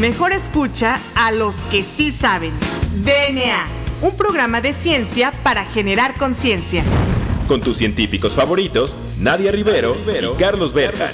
Mejor escucha a los que sí saben. DNA, un programa de ciencia para generar conciencia. Con tus científicos favoritos, Nadia Rivero, y Carlos Berja.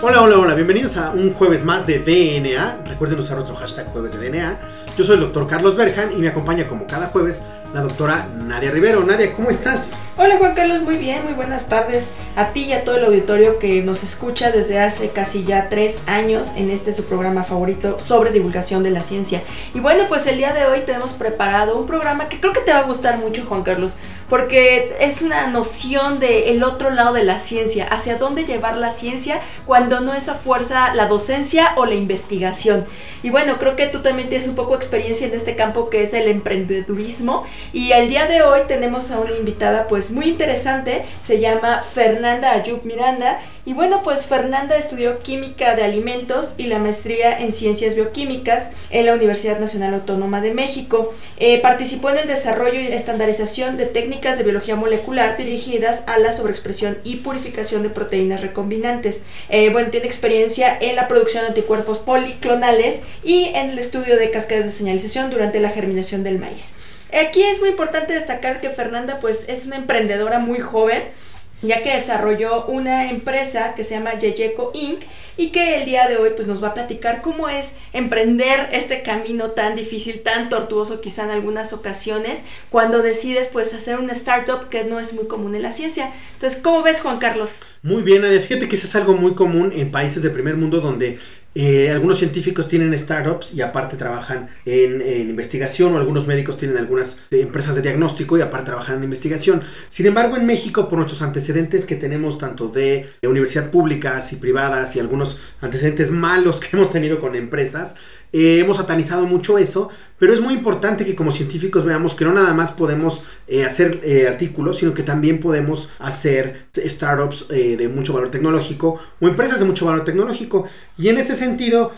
Hola, hola, hola, bienvenidos a un jueves más de DNA. Recuerden usar nuestro hashtag jueves de DNA. Yo soy el doctor Carlos Berjan y me acompaña como cada jueves la doctora Nadia Rivero. Nadia, ¿cómo estás? Hola Juan Carlos, muy bien, muy buenas tardes a ti y a todo el auditorio que nos escucha desde hace casi ya tres años en este su programa favorito sobre divulgación de la ciencia. Y bueno, pues el día de hoy tenemos preparado un programa que creo que te va a gustar mucho Juan Carlos, porque es una noción de el otro lado de la ciencia, hacia dónde llevar la ciencia cuando no es a fuerza la docencia o la investigación. Y bueno, creo que tú también tienes un poco de experiencia en este campo que es el emprendedurismo. Y el día de hoy tenemos a una invitada pues muy interesante, se llama Fernanda Ayub Miranda y bueno, pues Fernanda estudió química de alimentos y la maestría en ciencias bioquímicas en la Universidad Nacional Autónoma de México. Eh, participó en el desarrollo y estandarización de técnicas de biología molecular dirigidas a la sobreexpresión y purificación de proteínas recombinantes. Eh, bueno, tiene experiencia en la producción de anticuerpos policlonales y en el estudio de cascadas de señalización durante la germinación del maíz. Aquí es muy importante destacar que Fernanda pues es una emprendedora muy joven ya que desarrolló una empresa que se llama Yeyeco Inc. y que el día de hoy pues nos va a platicar cómo es emprender este camino tan difícil, tan tortuoso quizá en algunas ocasiones, cuando decides pues hacer una startup que no es muy común en la ciencia. Entonces, ¿cómo ves Juan Carlos? Muy bien, Nadia. Fíjate que eso es algo muy común en países de primer mundo donde eh, algunos científicos tienen startups y aparte trabajan en, investigación o algunos médicos tienen algunas empresas de diagnóstico y aparte trabajan en investigación. Sin embargo, en México, por nuestros antecedentes que tenemos tanto de, de universidad públicas y privadas y algunos antecedentes malos que hemos tenido con empresas, eh, hemos satanizado mucho eso, pero es muy importante que como científicos veamos que no nada más podemos eh, hacer eh, artículos, sino que también podemos hacer startups de mucho valor tecnológico o empresas de mucho valor tecnológico. Y en ese sentido,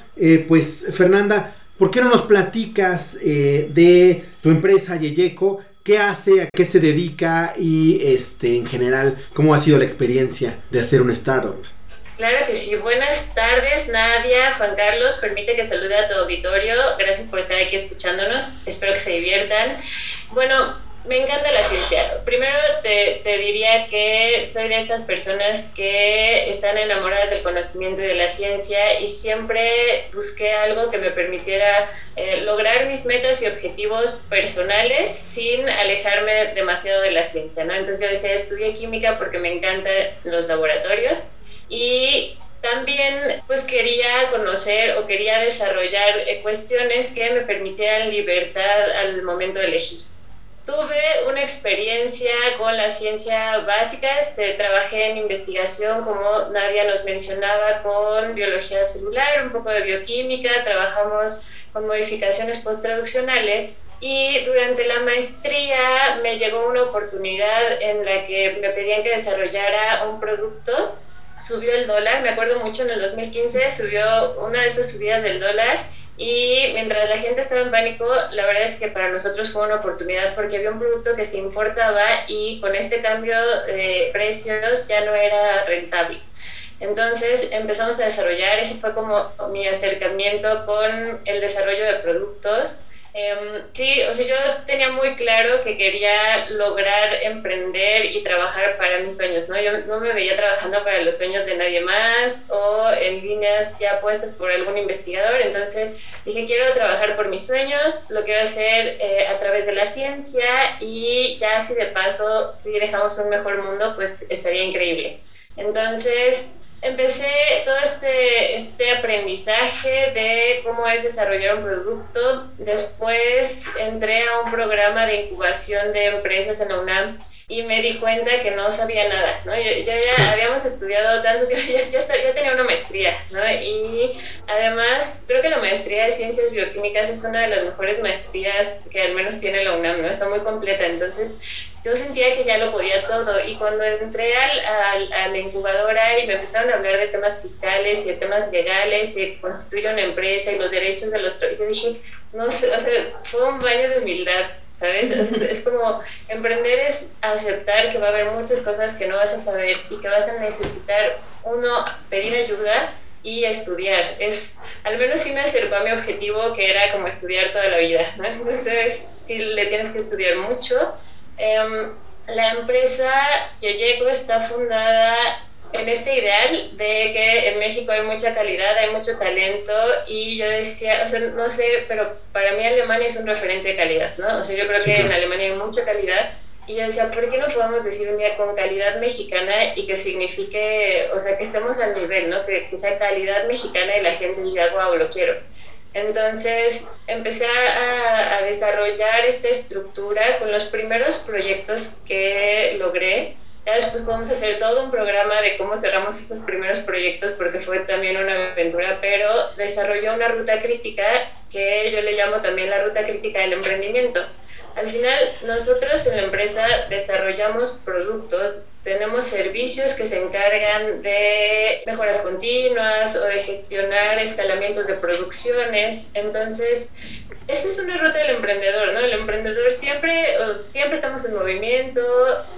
pues Fernanda, ¿por qué no nos platicas de tu empresa Yeyeco? ¿Qué hace? ¿A qué se dedica? Y este, en general, ¿cómo ha sido la experiencia de hacer un startup? Claro que sí. Buenas tardes, Nadia, Juan Carlos. Permite que salude a tu auditorio. Gracias por estar aquí escuchándonos. Espero que se diviertan. Bueno, me encanta la ciencia. Primero te, te, diría que soy de estas personas que están enamoradas del conocimiento y de la ciencia y siempre busqué algo que me permitiera eh, lograr mis metas y objetivos personales sin alejarme demasiado de la ciencia, ¿no? Entonces yo decía, estudié química porque me encantan los laboratorios y también pues quería conocer o quería desarrollar eh, cuestiones que me permitieran libertad al momento de elegir. Tuve una experiencia con la ciencia básica, este, trabajé en investigación, como Nadia nos mencionaba, con biología celular, un poco de bioquímica, trabajamos con modificaciones posttraduccionales y durante la maestría me llegó una oportunidad en la que me pedían que desarrollara un producto subió el dólar, me acuerdo mucho en el 2015 subió una de estas subidas del dólar y mientras la gente estaba en pánico, la verdad es que para nosotros fue una oportunidad porque había un producto que se importaba y con este cambio de precios ya no era rentable. Entonces empezamos a desarrollar, ese fue como mi acercamiento con el desarrollo de productos Em, sí, o sea, yo tenía muy claro que quería lograr emprender y trabajar para mis sueños, ¿no? Yo no me veía trabajando para los sueños de nadie más o en líneas ya puestas por algún investigador, entonces dije, quiero trabajar por mis sueños, lo quiero hacer eh, a través de la ciencia y ya si de paso, si dejamos un mejor mundo, pues estaría increíble. Entonces, empecé todo este, este aprendizaje de cómo es desarrollar un producto. Después entré a un programa de incubación de empresas en la UNAM y me di cuenta que no sabía nada, ¿no? Yo, ya habíamos estudiado tanto que ya, ya, tenía una maestría, ¿no? Y además creo que la maestría de ciencias bioquímicas es una de las mejores maestrías que al menos tiene la UNAM, ¿no? Está muy completa, entonces yo sentía que ya lo podía todo y cuando entré al, a la incubadora y me empezaron a hablar de temas fiscales y de temas legales y de que constituye una empresa y los derechos de los trabajadores, yo dije, no sé, o sea, fue un baño de humildad, ¿sabes? Es, como emprender es aceptar que va a haber muchas cosas que no vas a saber y que vas a necesitar, uno, pedir ayuda y estudiar. Es, al menos sí me acercó a mi objetivo que era como estudiar toda la vida, ¿no? Entonces sí le tienes que estudiar mucho. Em, la empresa Yeyeco está fundada en este ideal de que en México hay mucha calidad, hay mucho talento y yo decía, o sea, no sé, pero para mí Alemania es un referente de calidad, ¿no? O sea, yo creo que en Alemania hay mucha calidad y yo decía, ¿por qué no podemos decir un día con calidad mexicana y que signifique, o sea, que estemos al nivel, ¿no? Que, que sea calidad mexicana y la gente diga, wow, lo quiero. Entonces empecé a, a desarrollar esta estructura con los primeros proyectos que logré después podemos hacer todo un programa de cómo cerramos esos primeros proyectos porque fue también una aventura, pero desarrolló una ruta crítica que yo le llamo también la ruta crítica del emprendimiento. Al final, nosotros en la empresa desarrollamos productos, tenemos servicios que se encargan de mejoras continuas o de gestionar escalamientos de producciones. Entonces, esa es una ruta del emprendedor, ¿no? El emprendedor siempre, siempre estamos en movimiento.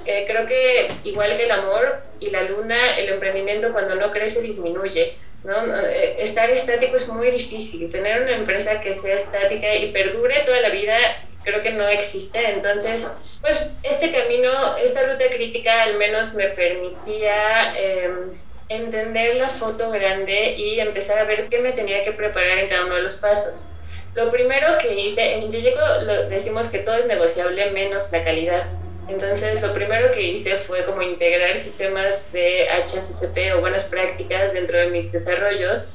Eh, creo que igual que el amor y la luna, el emprendimiento cuando no crece disminuye. ¿no? Eh, estar estático es muy difícil. Tener una empresa que sea estática y perdure toda la vida, creo que no existe. Entonces, pues este camino, esta ruta crítica al menos me permitía... Em, entender la foto grande y empezar a ver qué me tenía que preparar en cada uno de los pasos. Lo primero que hice, en Yeyeco decimos que todo es negociable menos la calidad. Entonces, lo primero que hice fue como integrar sistemas de HACCP o buenas prácticas dentro de mis desarrollos.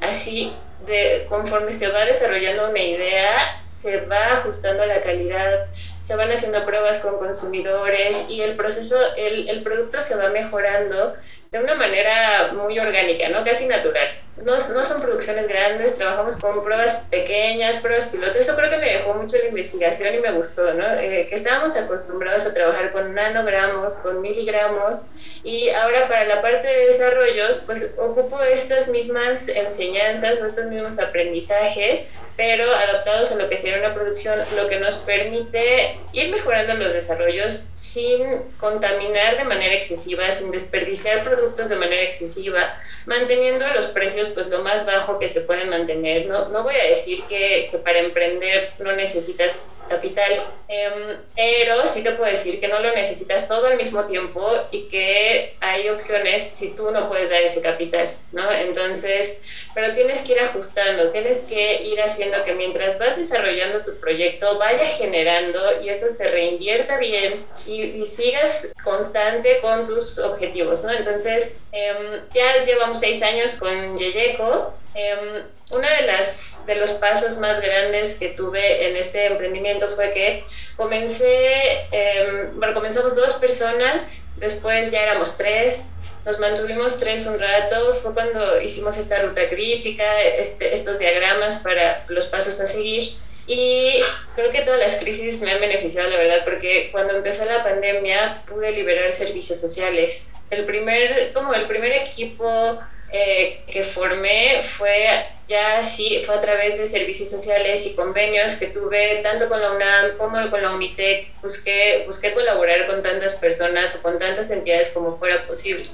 Así, de, conforme se va desarrollando una idea, se va ajustando a la calidad, se van haciendo pruebas con consumidores y el proceso, el, el producto se va mejorando de una manera muy orgánica, ¿no? Casi natural no, no, son producciones grandes, trabajamos con pruebas pequeñas, pruebas pilotos. Eso creo que me dejó mucho la investigación y me gustó, ¿no? Eh, que estábamos acostumbrados a trabajar con nanogramos, con miligramos, y ahora para la parte de desarrollos, pues ocupo estas mismas enseñanzas o estos mismos aprendizajes, pero adaptados a lo que sería una producción, lo que nos permite ir mejorando los desarrollos sin contaminar de manera excesiva, sin desperdiciar productos de manera excesiva, manteniendo los precios pues lo más bajo que se pueden mantener. No, no voy a decir que, que para emprender no necesitas capital, em, pero sí te puedo decir que no lo necesitas todo al mismo tiempo y que hay opciones si tú no puedes dar ese capital, ¿no? Entonces, pero tienes que ir ajustando, tienes que ir haciendo que mientras vas desarrollando tu proyecto vaya generando y eso se reinvierta bien y, y sigas constante con tus objetivos, ¿no? Entonces, em, ya llevamos seis años con Yeyeco. Em, uno de, las, de los pasos más grandes que tuve en este emprendimiento fue que comencé, em, bueno, comenzamos dos personas, después ya éramos tres, nos mantuvimos tres un rato, fue cuando hicimos esta ruta crítica, este, estos diagramas para los pasos a seguir. Y creo que todas las crisis me han beneficiado, la verdad, porque cuando empezó la pandemia pude liberar servicios sociales. El primer, como el primer equipo eh, que formé fue ya sí, fue a través de servicios sociales y convenios que tuve tanto con la UNAM como con la UNITEC. Busqué, busqué colaborar con tantas personas o con tantas entidades como fuera posible.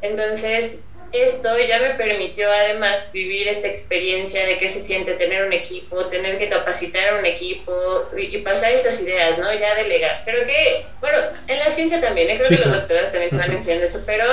Entonces, esto ya me permitió además vivir esta experiencia de qué se siente tener un equipo, tener que capacitar a un equipo y, pasar estas ideas, ¿no? Ya delegar. Creo que, bueno, en la ciencia también, ¿eh? creo que los doctores también van enseñando eso, pero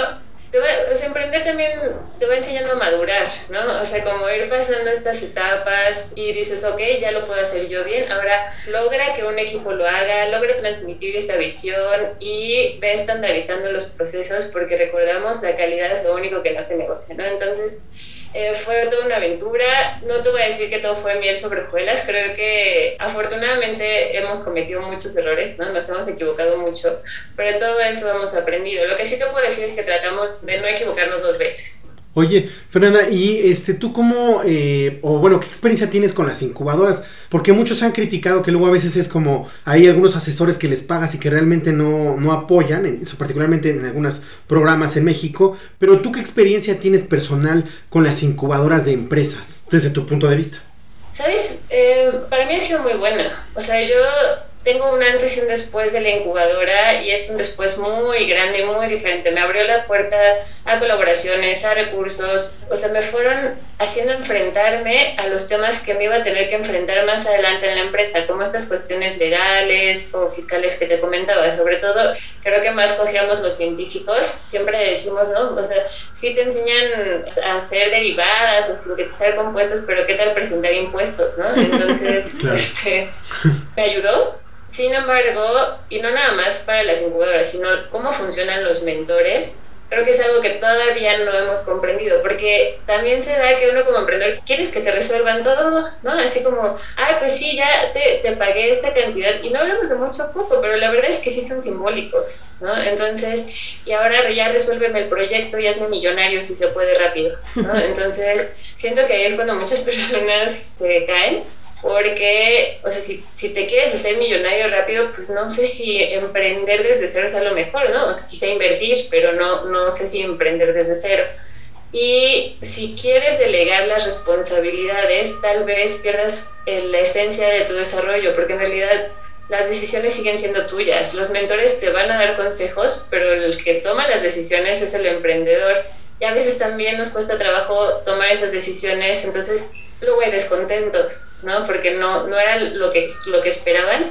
te va, o sea, emprender también te va enseñando a madurar, ¿no? O sea, como ir pasando estas etapas y dices, ok, ya lo puedo hacer yo bien, ahora logra que un equipo lo haga, logra transmitir esa visión y ve estandarizando los procesos porque recordamos, la calidad es lo único que no se negocia, ¿no? Entonces, eh, fue toda una aventura. No te voy a decir que todo fue miel sobre hojuelas. Creo que afortunadamente hemos cometido muchos errores, ¿no? Nos hemos equivocado mucho, pero todo eso hemos aprendido. Lo que sí te puedo decir es que tratamos de no equivocarnos dos veces. Oye, Fernanda, ¿y este tú cómo, eh, o bueno, qué experiencia tienes con las incubadoras? Porque muchos han criticado que luego a veces es como hay algunos asesores que les pagas y que realmente no, no apoyan, en, particularmente en algunos programas en México, pero tú qué experiencia tienes personal con las incubadoras de empresas, desde tu punto de vista? Sabes, eh, para mí ha sido muy buena. O sea, yo tengo un antes y un después de la incubadora y es un después muy grande, muy diferente. Me abrió la puerta a colaboraciones, a recursos, o sea, me fueron haciendo enfrentarme a los temas que me iba a tener que enfrentar más adelante en la empresa, como estas cuestiones legales o fiscales que te comentaba. Sobre todo, creo que más cogíamos los científicos, siempre decimos, ¿no? O sea, sí te enseñan a hacer derivadas o sintetizar compuestos, pero ¿qué tal presentar impuestos, no? Entonces, este, me ayudó sin embargo, y no nada más para las incubadoras, sino cómo funcionan los mentores, creo que es algo que todavía no hemos comprendido, porque también se da que uno como emprendedor quieres que te resuelvan todo, ¿no? Así como, ay, pues sí, ya te, te pagué esta cantidad, y no hablamos de mucho a poco, pero la verdad es que sí son simbólicos, ¿no? Entonces, y ahora ya resuélveme el proyecto y hazme millonario si se puede rápido, ¿no? Entonces, siento que ahí es cuando muchas personas se caen porque, o sea, si, si, te quieres hacer millonario rápido, pues no sé si emprender desde cero es a lo mejor, ¿no? O sea, quizá invertir, pero no, no sé si emprender desde cero. Y si quieres delegar las responsabilidades, tal vez pierdas eh, la esencia de tu desarrollo, porque en realidad las decisiones siguen siendo tuyas. Los mentores te van a dar consejos, pero el que toma las decisiones es el emprendedor. Y a veces también nos cuesta trabajo tomar esas decisiones, entonces luego hay descontentos, ¿no? Porque no, no era lo que, lo que esperaban.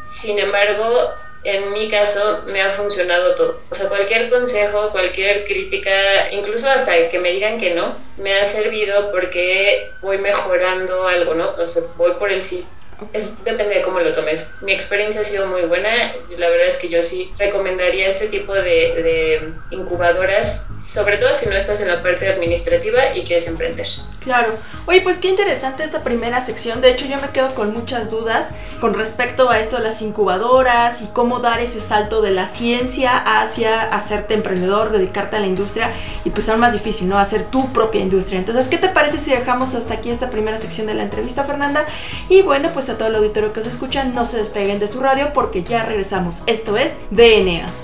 Sin embargo, en mi caso me ha funcionado todo. O sea, cualquier consejo, cualquier crítica, incluso hasta que me digan que no, me ha servido porque voy mejorando algo, ¿no? O sea, voy por el sí es, depende de cómo lo tomes. Mi experiencia ha sido muy buena. La verdad es que yo sí recomendaría este tipo de, de, incubadoras, sobre todo si no estás en la parte administrativa y quieres emprender. Claro. Oye, pues qué interesante esta primera sección. De hecho, yo me quedo con muchas dudas con respecto a esto de las incubadoras y cómo dar ese salto de la ciencia hacia hacerte emprendedor, dedicarte a la industria y pues aún más difícil, ¿no? Hacer tu propia industria. Entonces, ¿qué te parece si dejamos hasta aquí esta primera sección de la entrevista, Fernanda? Y bueno, pues a todo el auditorio que os escucha, no se despeguen de su radio porque ya regresamos. Esto es DNA.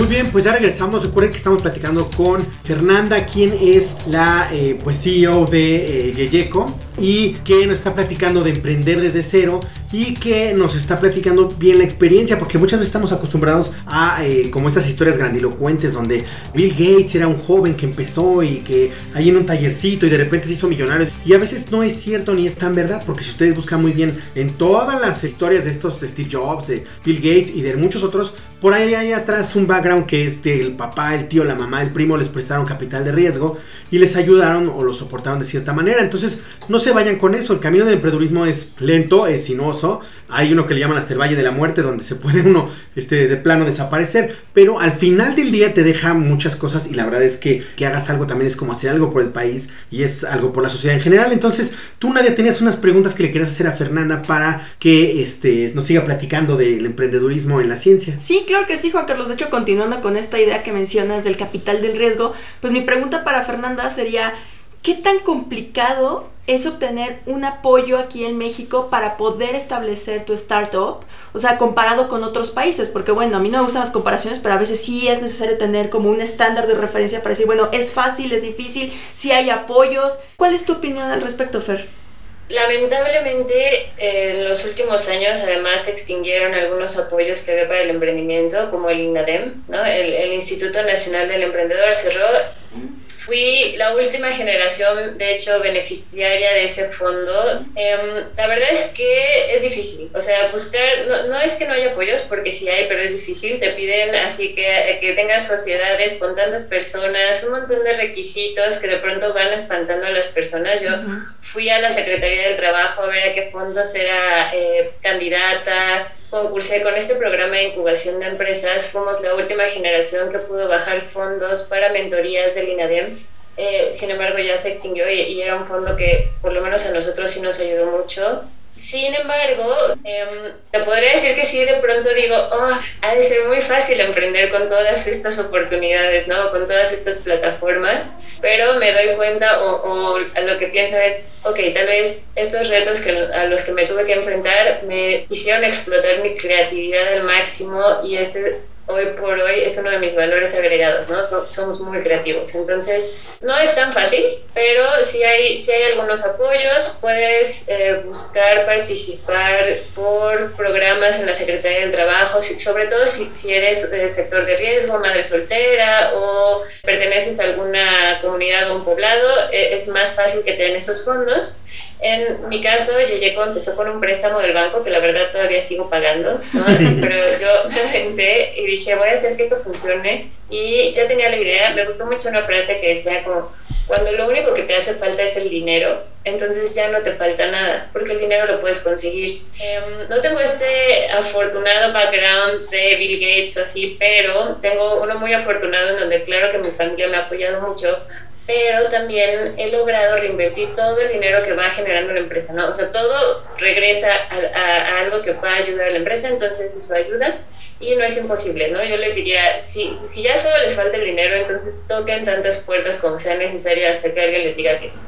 Muy bien, pues ya regresamos. Recuerden que estamos platicando con Fernanda, quien es la eh, pues CEO de eh, Yeyeco y que nos está platicando de emprender desde cero y que nos está platicando bien la experiencia, porque muchas veces estamos acostumbrados a eh, como estas historias grandilocuentes donde Bill Gates era un joven que empezó y que ahí en un tallercito y de repente se hizo millonario. Y a veces no es cierto ni es tan verdad, porque si ustedes buscan muy bien en todas las historias de estos Steve Jobs, de Bill Gates y de muchos otros, por ahí hay atrás un background que este, el papá, el tío, la mamá, el primo les prestaron capital de riesgo y les ayudaron o lo soportaron de cierta manera. Entonces, no se vayan con eso. El camino del emprendedurismo es lento, es sinuoso. Hay uno que le llaman hasta el Valle de la Muerte, donde se puede uno este, de plano desaparecer. Pero al final del día te deja muchas cosas y la verdad es que que hagas algo también es como hacer algo por el país y es algo por la sociedad en general. Entonces, tú, Nadia, tenías unas preguntas que le querías hacer a Fernanda para que este, nos siga platicando del emprendedurismo en la ciencia. Sí, claro que sí, Juan Carlos. De hecho, continuando con esta idea que mencionas del capital del riesgo, pues mi pregunta para Fernanda sería, ¿qué tan complicado es obtener un apoyo aquí en México para poder establecer tu startup, o sea, comparado con otros países, porque bueno, a mí no me gustan las comparaciones, pero a veces sí es necesario tener como un estándar de referencia para decir, bueno, es fácil, es difícil, si hay apoyos. ¿Cuál es tu opinión al respecto, Fer? Lamentablemente, en los últimos años además se extinguieron algunos apoyos que había para el emprendimiento, como el INADEM, ¿no? el, el Instituto Nacional del Emprendedor cerró Fui la última generación, de hecho, beneficiaria de ese fondo. Em, la verdad es que es difícil. O sea, buscar, no, no, es que no haya apoyos, porque sí hay, pero es difícil. Te piden así que, que tengas sociedades con tantas personas, un montón de requisitos que de pronto van espantando a las personas. Yo fui a la Secretaría del Trabajo a ver a qué fondos era eh, candidata concursé con este programa de incubación de empresas. Fuimos la última generación que pudo bajar fondos para mentorías del INADEM. Eh, sin embargo, ya se extinguió y, y, era un fondo que por lo menos a nosotros sí nos ayudó mucho. Sin embargo, eh, te podría decir que sí, de pronto digo, oh, ha de ser muy fácil emprender con todas estas oportunidades, ¿no? Con todas estas plataformas, pero me doy cuenta o, o lo que pienso es, ok, tal vez estos retos que, a los que me tuve que enfrentar me hicieron explotar mi creatividad al máximo y ese hoy por hoy es uno de mis valores agregados, ¿no? somos muy creativos. Entonces, no es tan fácil, pero si hay, si hay algunos apoyos, puedes eh, buscar participar por programas en la Secretaría del Trabajo, sobre todo si, si eres del sector de riesgo, madre soltera o perteneces a alguna comunidad o un poblado, eh, es más fácil que te den esos fondos. En mi caso, Yeyeco empezó con un préstamo del banco que la verdad todavía sigo pagando, ¿no? pero yo me aventé y dije, voy a hacer que esto funcione. Y ya tenía la idea, me gustó mucho una frase que decía como, cuando lo único que te hace falta es el dinero, entonces ya no te falta nada, porque el dinero lo puedes conseguir. Um, no tengo este afortunado background de Bill Gates o así, pero tengo uno muy afortunado en donde claro que mi familia me ha apoyado mucho, pero también he logrado reinvertir todo el dinero que va generando la empresa, ¿no? O sea, todo regresa a, algo que va a ayudar a la empresa, entonces eso ayuda y no es imposible, ¿no? Yo les diría, si, si ya solo les falta el dinero, entonces toquen tantas puertas como sea necesario hasta que alguien les diga que sí.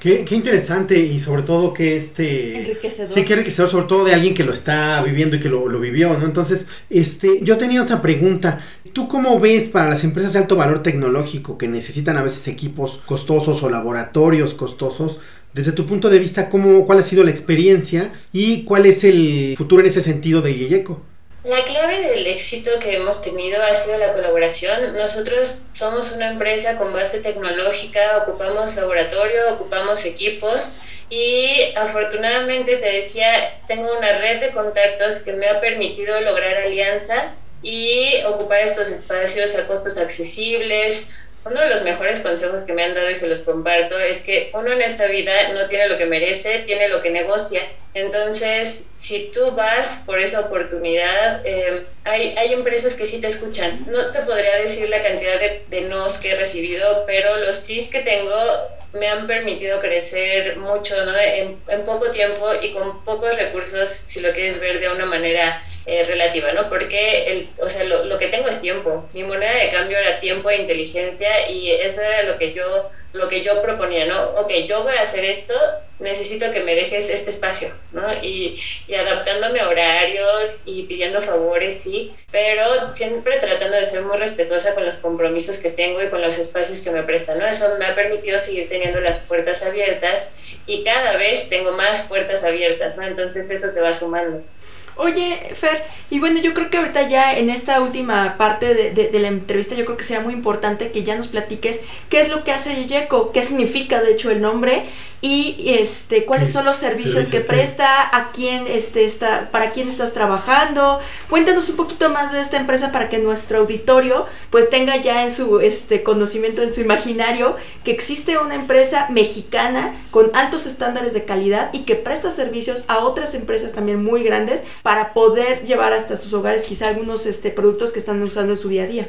Qué, qué, interesante y sobre todo que este... Enriquecedor. Sí, que enriquecedor, sobre todo de alguien que lo está viviendo y que lo, lo, vivió, ¿no? Entonces, este, yo tenía otra pregunta. ¿Tú cómo ves para las empresas de alto valor tecnológico que necesitan a veces equipos costosos o laboratorios costosos? Desde tu punto de vista, ¿cómo, ¿cuál ha sido la experiencia y cuál es el futuro en ese sentido de Yeyeco? La clave del éxito que hemos tenido ha sido la colaboración. Nosotros somos una empresa con base tecnológica, ocupamos laboratorio, ocupamos equipos y afortunadamente te decía, tengo una red de contactos que me ha permitido lograr alianzas y ocupar estos espacios a costos accesibles, uno de los mejores consejos que me han dado y se los comparto es que uno en esta vida no tiene lo que merece, tiene lo que negocia. Entonces, si tú vas por esa oportunidad, eh, hay, hay, empresas que sí te escuchan. No te podría decir la cantidad de, de nos que he recibido, pero los sís que tengo me han permitido crecer mucho ¿no? en, en poco tiempo y con pocos recursos, si lo quieres ver de una manera eh, relativa, ¿no? Porque, el, o sea, lo, lo, que tengo es tiempo. Mi moneda de cambio era tiempo e inteligencia y eso era lo que yo, lo que yo proponía, ¿no? Ok, yo voy a hacer esto, necesito que me dejes este espacio, ¿no? Y, y adaptándome a horarios y pidiendo favores, sí, pero siempre tratando de ser muy respetuosa con los compromisos que tengo y con los espacios que me prestan, ¿no? Eso me ha permitido seguir teniendo las puertas abiertas y cada vez tengo más puertas abiertas, ¿no? Entonces eso se va sumando. Oye, Fer, y bueno, yo creo que ahorita ya en esta última parte de, de, de, la entrevista, yo creo que sería muy importante que ya nos platiques qué es lo que hace Yeyeco, qué significa de hecho el nombre y este cuáles son los servicios que presta, a quién este está, para quién estás trabajando. Cuéntanos un poquito más de esta empresa para que nuestro auditorio pues tenga ya en su este conocimiento, en su imaginario, que existe una empresa mexicana con altos estándares de calidad y que presta servicios a otras empresas también muy grandes para poder llevar hasta sus hogares quizá algunos este, productos que están usando en su día a día.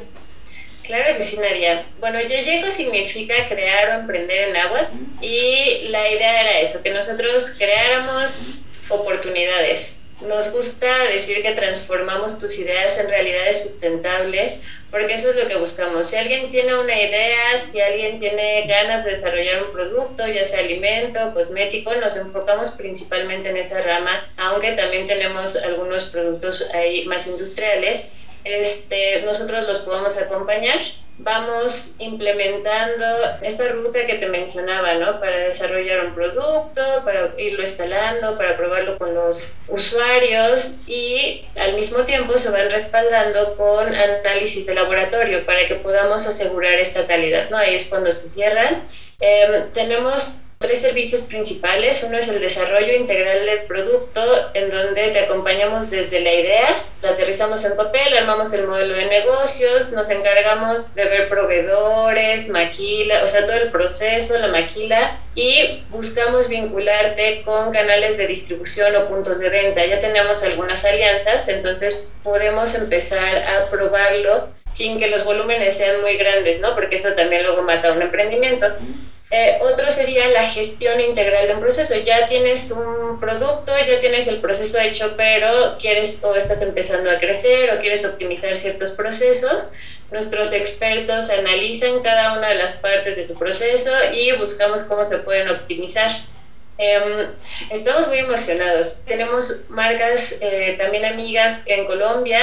Claro que sí, Nadia. Bueno, Yeyeco significa crear o emprender en agua y la idea era eso, que nosotros creáramos oportunidades nos gusta decir que transformamos tus ideas en realidades sustentables, porque eso es lo que buscamos. Si alguien tiene una idea, si alguien tiene ganas de desarrollar un producto, ya sea alimento, cosmético, nos enfocamos principalmente en esa rama, aunque también tenemos algunos productos ahí más industriales. Este, nosotros los podemos acompañar vamos implementando esta ruta que te mencionaba, ¿no? Para desarrollar un producto, para irlo instalando, para probarlo con los usuarios y al mismo tiempo se van respaldando con análisis de laboratorio para que podamos asegurar esta calidad, ¿no? Ahí es cuando se cierran. Em, tenemos tres servicios principales. Uno es el desarrollo integral del producto, en donde te acompañamos desde la idea, la aterrizamos en papel, armamos el modelo de negocios, nos encargamos de ver proveedores, maquila, o sea, todo el proceso, la maquila, y buscamos vincularte con canales de distribución o puntos de venta. Ya tenemos algunas alianzas, entonces podemos empezar a probarlo sin que los volúmenes sean muy grandes, ¿no? Porque eso también luego mata un emprendimiento. Eh, otro sería la gestión integral de un proceso. Ya tienes un producto, ya tienes el proceso hecho, pero quieres o estás empezando a crecer o quieres optimizar ciertos procesos. Nuestros expertos analizan cada una de las partes de tu proceso y buscamos cómo se pueden optimizar. Em, estamos muy emocionados. Tenemos marcas eh, también amigas en Colombia.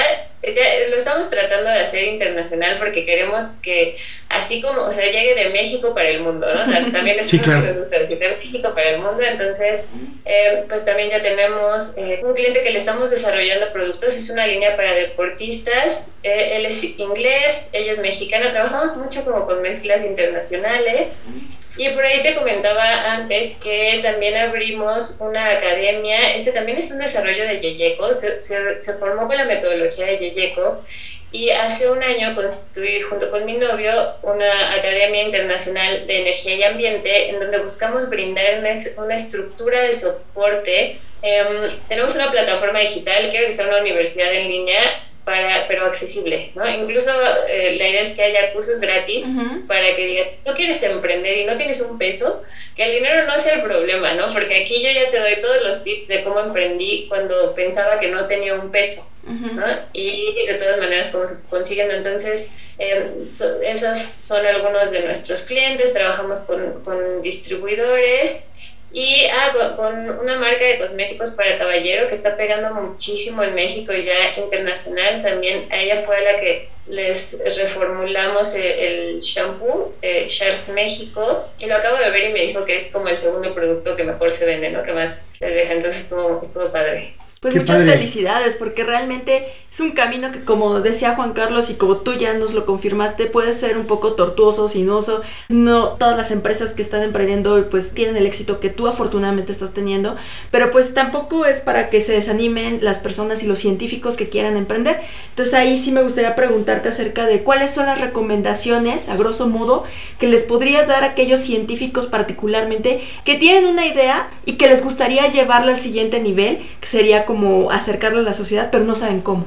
lo estamos tratando de hacer internacional porque queremos que, así como, o sea, llegue de México para el mundo, ¿no? También es sí, claro. que nos gusta decir, de México para el mundo. Entonces, em, pues también ya tenemos eh, un cliente que le estamos desarrollando productos. Es una línea para deportistas. Eh, él es inglés, ella es mexicana. Trabajamos mucho como con mezclas internacionales. Y por ahí te comentaba antes que también abrimos una academia, ese también es un desarrollo de Yeyeco, se, se, formó con la metodología de Yeyeco y hace un año constituí junto con mi novio una academia internacional de energía y ambiente en donde buscamos brindar una, una estructura de soporte. Em, tenemos una plataforma digital, que sea una universidad en línea para, pero accesible, ¿no? Incluso eh, la idea es que haya cursos gratis para que digas, no quieres emprender y no tienes un peso, que el dinero no sea el problema, ¿no? Porque aquí yo ya te doy todos los tips de cómo emprendí cuando pensaba que no tenía un peso, ¿no? Y de todas maneras cómo se consiguen. Entonces, eh, esos son algunos de nuestros clientes, trabajamos con, con distribuidores y ah, con, una marca de cosméticos para caballero que está pegando muchísimo en México y ya internacional. También a ella fue la que les reformulamos el, shampoo, eh, Shars México, y lo acabo de ver y me dijo que es como el segundo producto que mejor se vende, ¿no? Que más les deja. Entonces estuvo, estuvo padre. Pues muchas felicidades, porque realmente es un camino que, como decía Juan Carlos y como tú ya nos lo confirmaste, puede ser un poco tortuoso, sinuoso. No todas las empresas que están emprendiendo pues tienen el éxito que tú afortunadamente estás teniendo, pero pues tampoco es para que se desanimen las personas y los científicos que quieran emprender. Entonces ahí sí me gustaría preguntarte acerca de cuáles son las recomendaciones, a grosso modo, que les podrías dar a aquellos científicos particularmente que tienen una idea y que les gustaría llevarla al siguiente nivel, que sería como acercarlo a la sociedad, pero no saben cómo.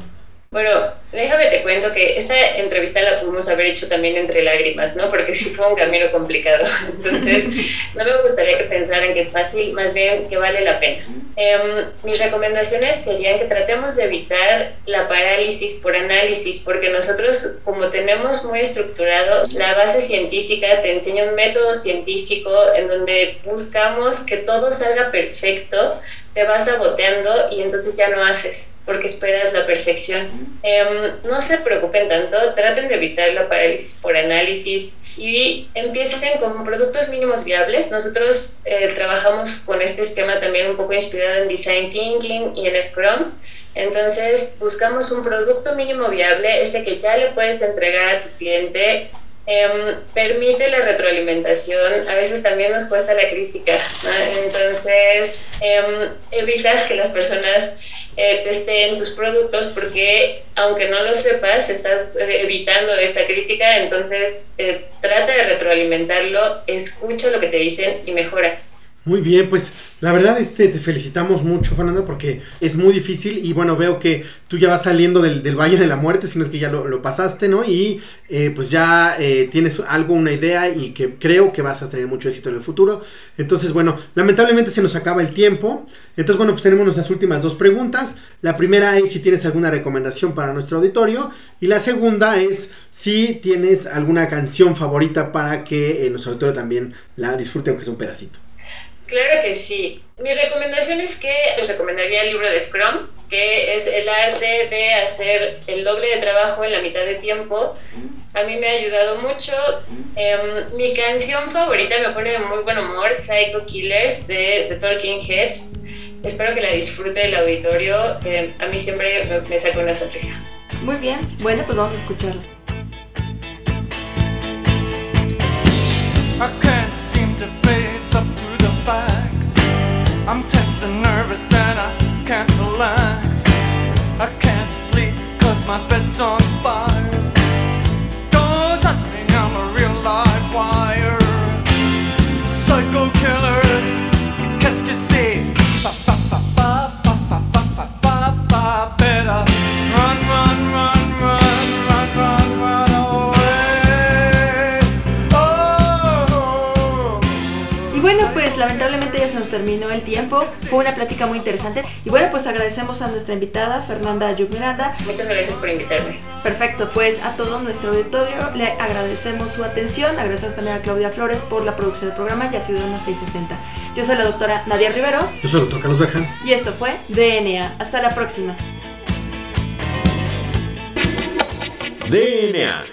Bueno, déjame te cuento que esta entrevista la pudimos haber hecho también entre lágrimas, ¿no? Porque sí fue un camino complicado. Entonces, no me gustaría que pensaran que es fácil, más bien que vale la pena. Em, mis recomendaciones serían que tratemos de evitar la parálisis por análisis, porque nosotros, como tenemos muy estructurado la base científica, te enseña un método científico en donde buscamos que todo salga perfecto, te vas saboteando y entonces ya no haces porque esperas la perfección. Em, no se preocupen tanto, traten de evitar la parálisis por análisis y empiecen con productos mínimos viables. Nosotros eh, trabajamos con este esquema también un poco inspirado en Design Thinking y en Scrum. Entonces buscamos un producto mínimo viable, ese que ya le puedes entregar a tu cliente Em, permite la retroalimentación, a veces también nos cuesta la crítica, entonces em, evitas que las personas eh, testen tus productos porque aunque no lo sepas, estás eh, evitando esta crítica, entonces eh, trata de retroalimentarlo, escucha lo que te dicen y mejora. Muy bien, pues la verdad este, te felicitamos mucho, Fernanda, porque es muy difícil y bueno, veo que tú ya vas saliendo del, del Valle de la Muerte, si no es que ya lo, lo pasaste, ¿no? Y eh, pues ya eh, tienes algo, una idea y que creo que vas a tener mucho éxito en el futuro. Entonces, bueno, lamentablemente se nos acaba el tiempo. Entonces, bueno, pues tenemos nuestras últimas dos preguntas. La primera es si tienes alguna recomendación para nuestro auditorio y la segunda es si tienes alguna canción favorita para que eh, nuestro auditorio también la disfrute aunque sea un pedacito. Claro que sí. Mi recomendación es que les recomendaría el libro de Scrum, que es el arte de hacer el doble de trabajo en la mitad de tiempo. A mí me ha ayudado mucho. Em, mi canción favorita me pone de muy buen humor, Psycho Killers de The Talking Heads. Espero que la disfrute el auditorio. A mí siempre me, me saca una sonrisa. Muy bien, bueno, pues vamos a escucharla. I I'm tense and nervous and I can't relax. I can't sleep cause my bed's on fire. Don't touch me, I'm a real live wire. Psycho killer. Y lamentablemente ya se nos terminó el tiempo. Fue una plática muy interesante. Y bueno, pues agradecemos a nuestra invitada, Fernanda Ayub Miranda. Muchas gracias por invitarme. Perfecto, pues a todo nuestro auditorio le agradecemos su atención. Agradecemos también a Claudia Flores por la producción del programa y a Ciudadano 660. Yo soy la doctora Nadia Rivero Yo soy el doctor Carlos Berjan. y esto fue DNA. Hasta la próxima. DNA.